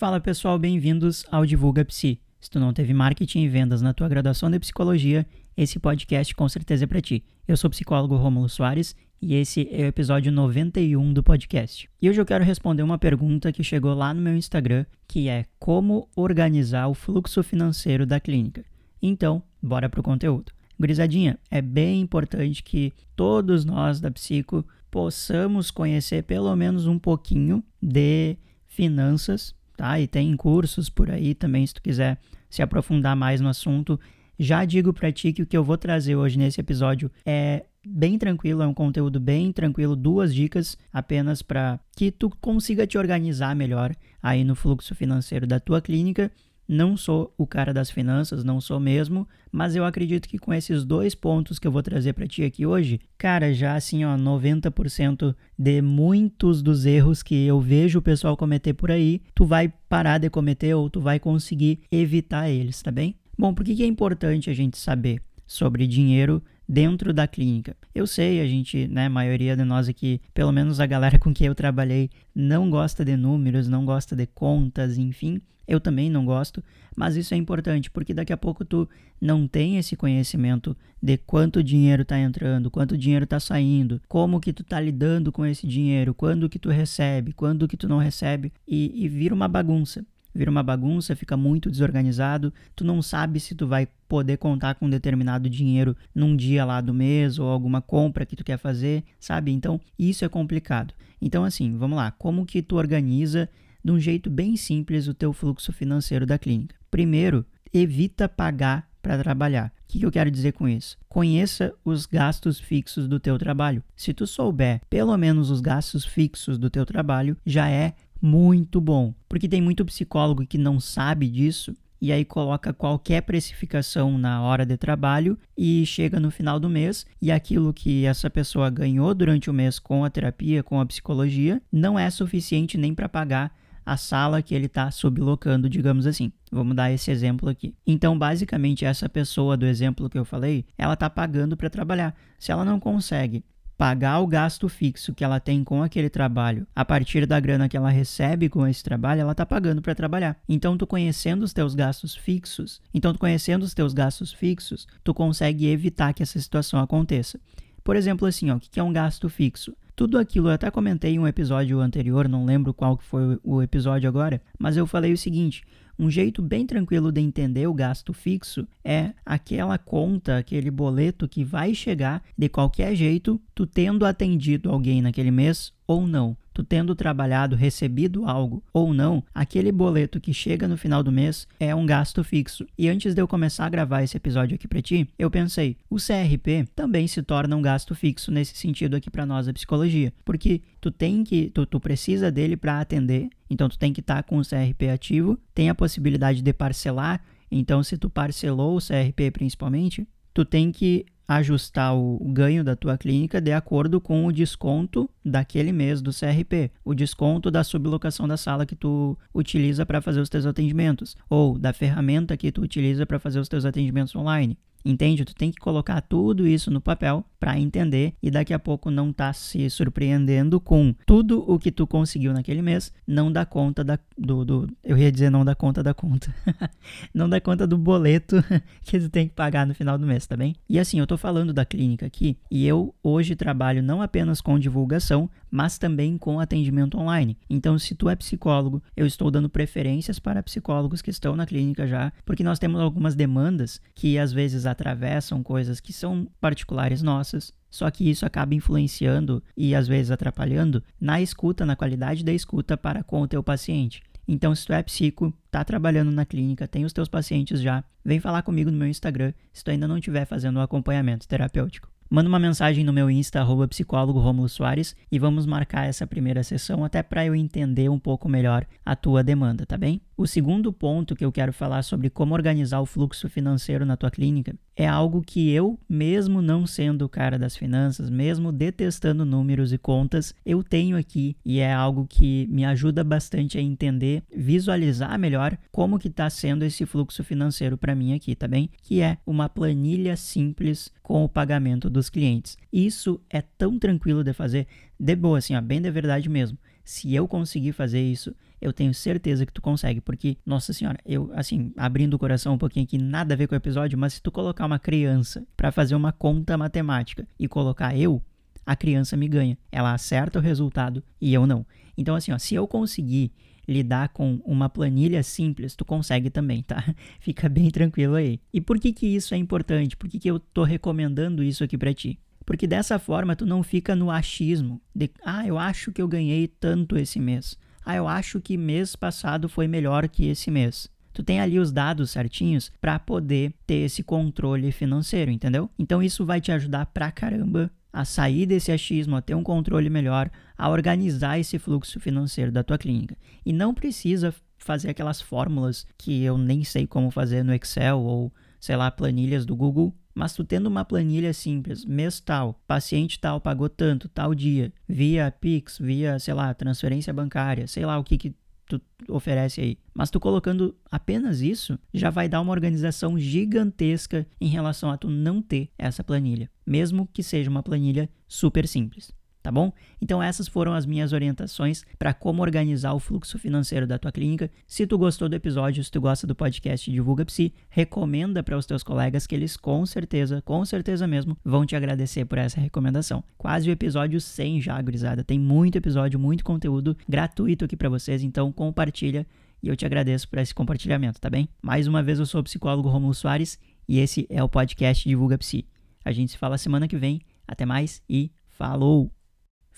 Fala pessoal, bem-vindos ao Divulga Psi. Se tu não teve marketing e vendas na tua graduação de psicologia, esse podcast com certeza é para ti. Eu sou o psicólogo Rômulo Soares e esse é o episódio 91 do podcast. E hoje eu quero responder uma pergunta que chegou lá no meu Instagram, que é como organizar o fluxo financeiro da clínica. Então, bora pro conteúdo. Gurizadinha, é bem importante que todos nós da Psico possamos conhecer pelo menos um pouquinho de finanças, tá? E tem cursos por aí também, se tu quiser se aprofundar mais no assunto. Já digo para ti que o que eu vou trazer hoje nesse episódio é bem tranquilo, é um conteúdo bem tranquilo, duas dicas apenas para que tu consiga te organizar melhor aí no fluxo financeiro da tua clínica não sou o cara das finanças, não sou mesmo, mas eu acredito que com esses dois pontos que eu vou trazer para ti aqui hoje, cara, já assim, ó, 90% de muitos dos erros que eu vejo o pessoal cometer por aí, tu vai parar de cometer ou tu vai conseguir evitar eles, tá bem? Bom, por que, é importante a gente saber sobre dinheiro dentro da clínica. Eu sei, a gente, né, a maioria de nós aqui, pelo menos a galera com quem eu trabalhei, não gosta de números, não gosta de contas, enfim. Eu também não gosto, mas isso é importante porque daqui a pouco tu não tem esse conhecimento de quanto dinheiro está entrando, quanto dinheiro está saindo, como que tu está lidando com esse dinheiro, quando que tu recebe, quando que tu não recebe e, e vira uma bagunça vira uma bagunça, fica muito desorganizado, tu não sabe se tu vai poder contar com determinado dinheiro num dia lá do mês ou alguma compra que tu quer fazer, sabe? Então, isso é complicado. Então, assim, vamos lá, como que tu organiza de um jeito bem simples o teu fluxo financeiro da clínica? Primeiro, evita pagar para trabalhar. O que eu quero dizer com isso? Conheça os gastos fixos do teu trabalho. Se tu souber pelo menos os gastos fixos do teu trabalho, já é muito bom. Porque tem muito psicólogo que não sabe disso e aí coloca qualquer precificação na hora de trabalho e chega no final do mês e aquilo que essa pessoa ganhou durante o mês com a terapia, com a psicologia, não é suficiente nem para pagar a sala que ele está sublocando, digamos assim. Vamos dar esse exemplo aqui. Então, basicamente, essa pessoa do exemplo que eu falei, ela está pagando para trabalhar. Se ela não consegue pagar o gasto fixo que ela tem com aquele trabalho a partir da grana que ela recebe com esse trabalho, ela está pagando para trabalhar. Então, tu conhecendo os teus gastos fixos, então tu conhecendo os teus gastos fixos, tu consegue evitar que essa situação aconteça. Por exemplo, assim, ó, o que é um gasto fixo? Tudo aquilo, eu até comentei em um episódio anterior, não lembro qual que foi o episódio agora, mas eu falei o seguinte: um jeito bem tranquilo de entender o gasto fixo é aquela conta, aquele boleto que vai chegar de qualquer jeito, tu tendo atendido alguém naquele mês ou não tu tendo trabalhado, recebido algo ou não, aquele boleto que chega no final do mês é um gasto fixo. E antes de eu começar a gravar esse episódio aqui para ti, eu pensei, o CRP também se torna um gasto fixo nesse sentido aqui para nós da psicologia, porque tu tem que, tu, tu precisa dele para atender, então tu tem que estar tá com o CRP ativo, tem a possibilidade de parcelar, então se tu parcelou o CRP principalmente, tu tem que ajustar o ganho da tua clínica de acordo com o desconto daquele mês do CRP, o desconto da sublocação da sala que tu utiliza para fazer os teus atendimentos ou da ferramenta que tu utiliza para fazer os teus atendimentos online. Entende? Tu tem que colocar tudo isso no papel para entender e daqui a pouco não tá se surpreendendo com tudo o que tu conseguiu naquele mês, não dá conta da, do, do eu ia dizer não dá conta da conta, não dá conta do boleto que tu tem que pagar no final do mês, tá bem? E assim, eu tô falando da clínica aqui e eu hoje trabalho não apenas com divulgação, mas também com atendimento online. Então, se tu é psicólogo, eu estou dando preferências para psicólogos que estão na clínica já, porque nós temos algumas demandas que às vezes atravessam coisas que são particulares nossas. Só que isso acaba influenciando e às vezes atrapalhando na escuta, na qualidade da escuta para com o teu paciente. Então, se tu é psico, tá trabalhando na clínica, tem os teus pacientes já, vem falar comigo no meu Instagram se tu ainda não estiver fazendo um acompanhamento terapêutico. Manda uma mensagem no meu Insta, arroba psicólogo Romulo Soares, e vamos marcar essa primeira sessão até para eu entender um pouco melhor a tua demanda, tá bem? O segundo ponto que eu quero falar sobre como organizar o fluxo financeiro na tua clínica é algo que eu, mesmo não sendo o cara das finanças, mesmo detestando números e contas, eu tenho aqui e é algo que me ajuda bastante a entender, visualizar melhor como que está sendo esse fluxo financeiro para mim aqui, tá bem? Que é uma planilha simples com o pagamento dos clientes. Isso é tão tranquilo de fazer, de boa assim, ó, bem de verdade mesmo se eu conseguir fazer isso, eu tenho certeza que tu consegue, porque, nossa senhora, eu, assim, abrindo o coração um pouquinho aqui, nada a ver com o episódio, mas se tu colocar uma criança para fazer uma conta matemática e colocar eu, a criança me ganha. Ela acerta o resultado e eu não. Então, assim, ó, se eu conseguir lidar com uma planilha simples, tu consegue também, tá? Fica bem tranquilo aí. E por que que isso é importante? Por que que eu tô recomendando isso aqui para ti? Porque dessa forma tu não fica no achismo de, ah, eu acho que eu ganhei tanto esse mês. Ah, eu acho que mês passado foi melhor que esse mês. Tu tem ali os dados certinhos para poder ter esse controle financeiro, entendeu? Então isso vai te ajudar pra caramba a sair desse achismo, a ter um controle melhor, a organizar esse fluxo financeiro da tua clínica. E não precisa fazer aquelas fórmulas que eu nem sei como fazer no Excel ou, sei lá, planilhas do Google. Mas tu tendo uma planilha simples, mês tal, paciente tal pagou tanto, tal dia, via Pix, via, sei lá, transferência bancária, sei lá o que, que tu oferece aí. Mas tu colocando apenas isso, já vai dar uma organização gigantesca em relação a tu não ter essa planilha, mesmo que seja uma planilha super simples tá bom? Então essas foram as minhas orientações para como organizar o fluxo financeiro da tua clínica. Se tu gostou do episódio, se tu gosta do podcast Divulga Psi, recomenda para os teus colegas que eles com certeza, com certeza mesmo, vão te agradecer por essa recomendação. Quase o episódio 100 já, gurizada. Tem muito episódio, muito conteúdo gratuito aqui para vocês, então compartilha e eu te agradeço por esse compartilhamento, tá bem? Mais uma vez eu sou o psicólogo Romulo Soares e esse é o podcast Divulga Psi. A gente se fala semana que vem. Até mais e falou!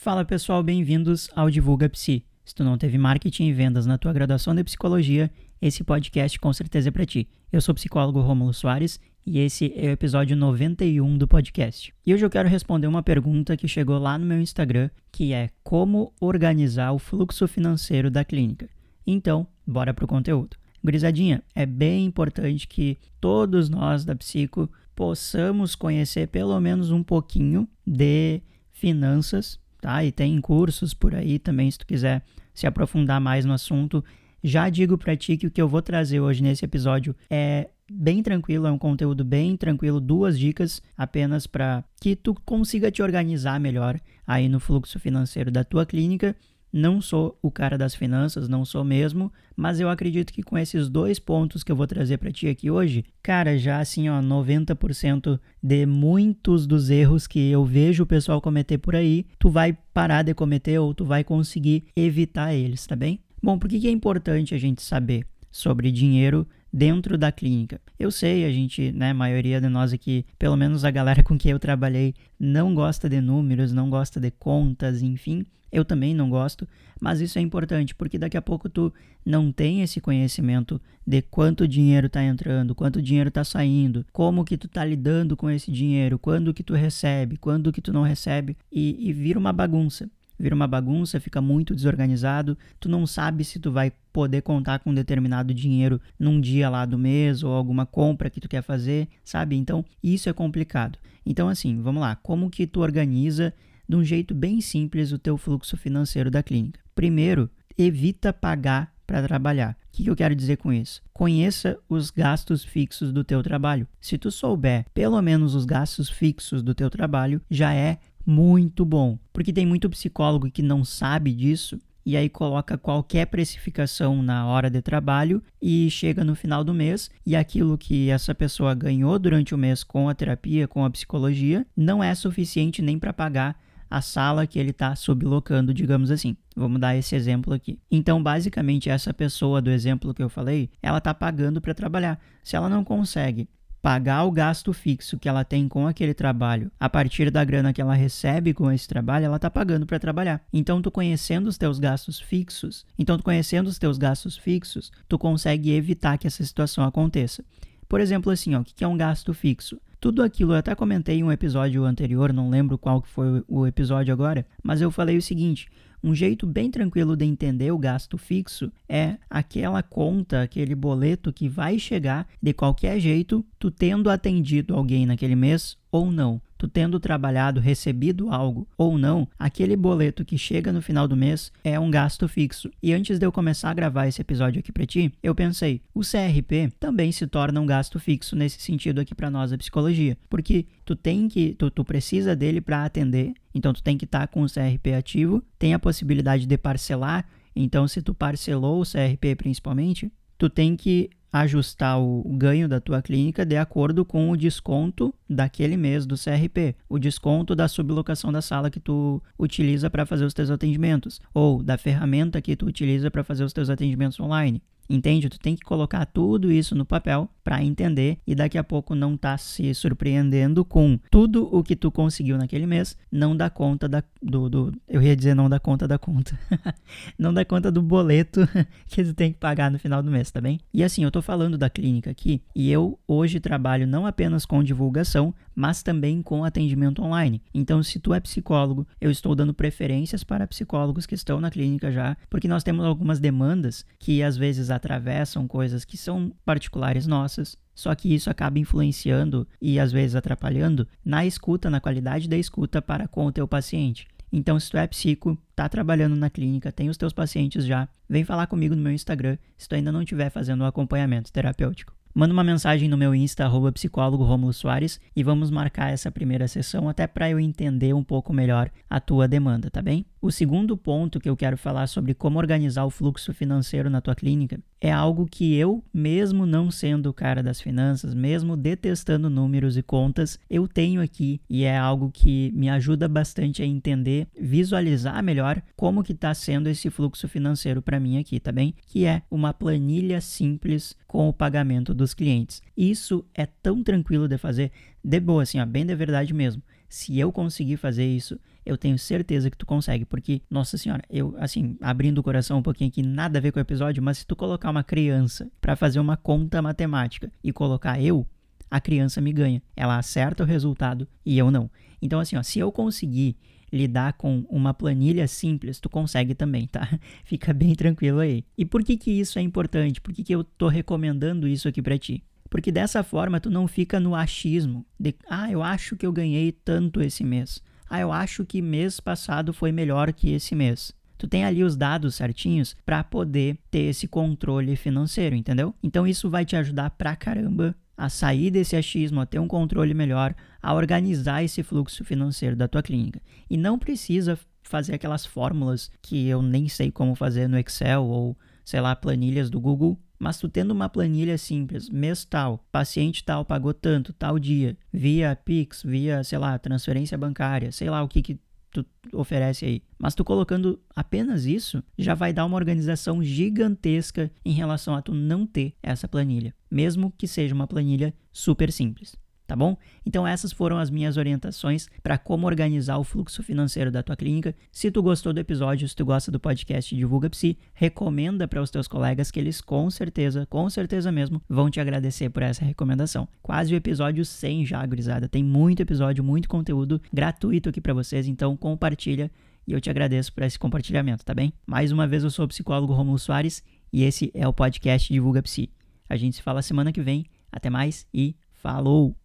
Fala pessoal, bem-vindos ao Divulga Psi. Se tu não teve marketing e vendas na tua graduação de psicologia, esse podcast com certeza é para ti. Eu sou o psicólogo Rômulo Soares e esse é o episódio 91 do podcast. E hoje eu quero responder uma pergunta que chegou lá no meu Instagram, que é como organizar o fluxo financeiro da clínica. Então, bora pro conteúdo. Gurizadinha, é bem importante que todos nós da Psico possamos conhecer pelo menos um pouquinho de finanças tá? E tem cursos por aí também, se tu quiser se aprofundar mais no assunto. Já digo para ti que o que eu vou trazer hoje nesse episódio é bem tranquilo, é um conteúdo bem tranquilo, duas dicas apenas para que tu consiga te organizar melhor aí no fluxo financeiro da tua clínica não sou o cara das finanças, não sou mesmo, mas eu acredito que com esses dois pontos que eu vou trazer para ti aqui hoje, cara, já assim, ó, 90% de muitos dos erros que eu vejo o pessoal cometer por aí, tu vai parar de cometer ou tu vai conseguir evitar eles, tá bem? Bom, por que, é importante a gente saber sobre dinheiro dentro da clínica. Eu sei, a gente, né, a maioria de nós aqui, pelo menos a galera com quem eu trabalhei, não gosta de números, não gosta de contas, enfim. Eu também não gosto, mas isso é importante porque daqui a pouco tu não tem esse conhecimento de quanto dinheiro está entrando, quanto dinheiro está saindo, como que tu está lidando com esse dinheiro, quando que tu recebe, quando que tu não recebe e, e vira uma bagunça vira uma bagunça, fica muito desorganizado, tu não sabe se tu vai poder contar com determinado dinheiro num dia lá do mês ou alguma compra que tu quer fazer, sabe? Então, isso é complicado. Então, assim, vamos lá, como que tu organiza de um jeito bem simples o teu fluxo financeiro da clínica? Primeiro, evita pagar para trabalhar. O que eu quero dizer com isso? Conheça os gastos fixos do teu trabalho. Se tu souber pelo menos os gastos fixos do teu trabalho, já é muito bom. Porque tem muito psicólogo que não sabe disso e aí coloca qualquer precificação na hora de trabalho e chega no final do mês e aquilo que essa pessoa ganhou durante o mês com a terapia, com a psicologia, não é suficiente nem para pagar a sala que ele está sublocando, digamos assim. Vamos dar esse exemplo aqui. Então, basicamente, essa pessoa do exemplo que eu falei, ela está pagando para trabalhar. Se ela não consegue pagar o gasto fixo que ela tem com aquele trabalho a partir da grana que ela recebe com esse trabalho, ela está pagando para trabalhar. Então, tu conhecendo os teus gastos fixos, então tu conhecendo os teus gastos fixos, tu consegue evitar que essa situação aconteça. Por exemplo, assim, ó, o que é um gasto fixo? Tudo aquilo, eu até comentei em um episódio anterior, não lembro qual que foi o episódio agora, mas eu falei o seguinte: um jeito bem tranquilo de entender o gasto fixo é aquela conta, aquele boleto que vai chegar de qualquer jeito, tu tendo atendido alguém naquele mês ou não tu tendo trabalhado, recebido algo ou não, aquele boleto que chega no final do mês é um gasto fixo. E antes de eu começar a gravar esse episódio aqui para ti, eu pensei, o CRP também se torna um gasto fixo nesse sentido aqui para nós da psicologia, porque tu tem que, tu, tu precisa dele para atender, então tu tem que estar tá com o CRP ativo, tem a possibilidade de parcelar, então se tu parcelou o CRP principalmente, tu tem que ajustar o ganho da tua clínica de acordo com o desconto daquele mês do CRP, o desconto da sublocação da sala que tu utiliza para fazer os teus atendimentos ou da ferramenta que tu utiliza para fazer os teus atendimentos online. Entende? Tu tem que colocar tudo isso no papel para entender e daqui a pouco não tá se surpreendendo com tudo o que tu conseguiu naquele mês, não dá conta da, do, do eu ia dizer não dá conta da conta, não dá conta do boleto que tu tem que pagar no final do mês, tá bem? E assim, eu tô falando da clínica aqui e eu hoje trabalho não apenas com divulgação, mas também com atendimento online. Então, se tu é psicólogo, eu estou dando preferências para psicólogos que estão na clínica já, porque nós temos algumas demandas que às vezes atravessam coisas que são particulares nossas. Só que isso acaba influenciando e às vezes atrapalhando na escuta, na qualidade da escuta para com o teu paciente. Então, se tu é psico, tá trabalhando na clínica, tem os teus pacientes já, vem falar comigo no meu Instagram se tu ainda não estiver fazendo um acompanhamento terapêutico. Manda uma mensagem no meu Insta, arroba psicólogo Romulo Soares, e vamos marcar essa primeira sessão até para eu entender um pouco melhor a tua demanda, tá bem? O segundo ponto que eu quero falar sobre como organizar o fluxo financeiro na tua clínica é algo que eu, mesmo não sendo o cara das finanças, mesmo detestando números e contas, eu tenho aqui e é algo que me ajuda bastante a entender, visualizar melhor como que está sendo esse fluxo financeiro para mim aqui, tá bem? Que é uma planilha simples com o pagamento dos clientes. Isso é tão tranquilo de fazer, de boa, assim, ó, bem de verdade mesmo. Se eu conseguir fazer isso, eu tenho certeza que tu consegue, porque, nossa senhora, eu, assim, abrindo o coração um pouquinho aqui, nada a ver com o episódio, mas se tu colocar uma criança para fazer uma conta matemática e colocar eu, a criança me ganha. Ela acerta o resultado e eu não. Então, assim, ó, se eu conseguir lidar com uma planilha simples, tu consegue também, tá? Fica bem tranquilo aí. E por que que isso é importante? Por que que eu tô recomendando isso aqui para ti? Porque dessa forma tu não fica no achismo de, ah, eu acho que eu ganhei tanto esse mês. Ah, eu acho que mês passado foi melhor que esse mês. Tu tem ali os dados certinhos para poder ter esse controle financeiro, entendeu? Então isso vai te ajudar pra caramba a sair desse achismo, a ter um controle melhor, a organizar esse fluxo financeiro da tua clínica. E não precisa fazer aquelas fórmulas que eu nem sei como fazer no Excel ou, sei lá, planilhas do Google. Mas tu tendo uma planilha simples, mês tal, paciente tal pagou tanto, tal dia, via Pix, via, sei lá, transferência bancária, sei lá o que, que tu oferece aí. Mas tu colocando apenas isso, já vai dar uma organização gigantesca em relação a tu não ter essa planilha, mesmo que seja uma planilha super simples tá bom? Então essas foram as minhas orientações para como organizar o fluxo financeiro da tua clínica. Se tu gostou do episódio, se tu gosta do podcast Divulga Psi, recomenda para os teus colegas que eles com certeza, com certeza mesmo, vão te agradecer por essa recomendação. Quase o episódio 100 já, gurizada. Tem muito episódio, muito conteúdo gratuito aqui para vocês, então compartilha e eu te agradeço por esse compartilhamento, tá bem? Mais uma vez eu sou o psicólogo Romulo Soares e esse é o podcast Divulga Psi. A gente se fala semana que vem. Até mais e falou!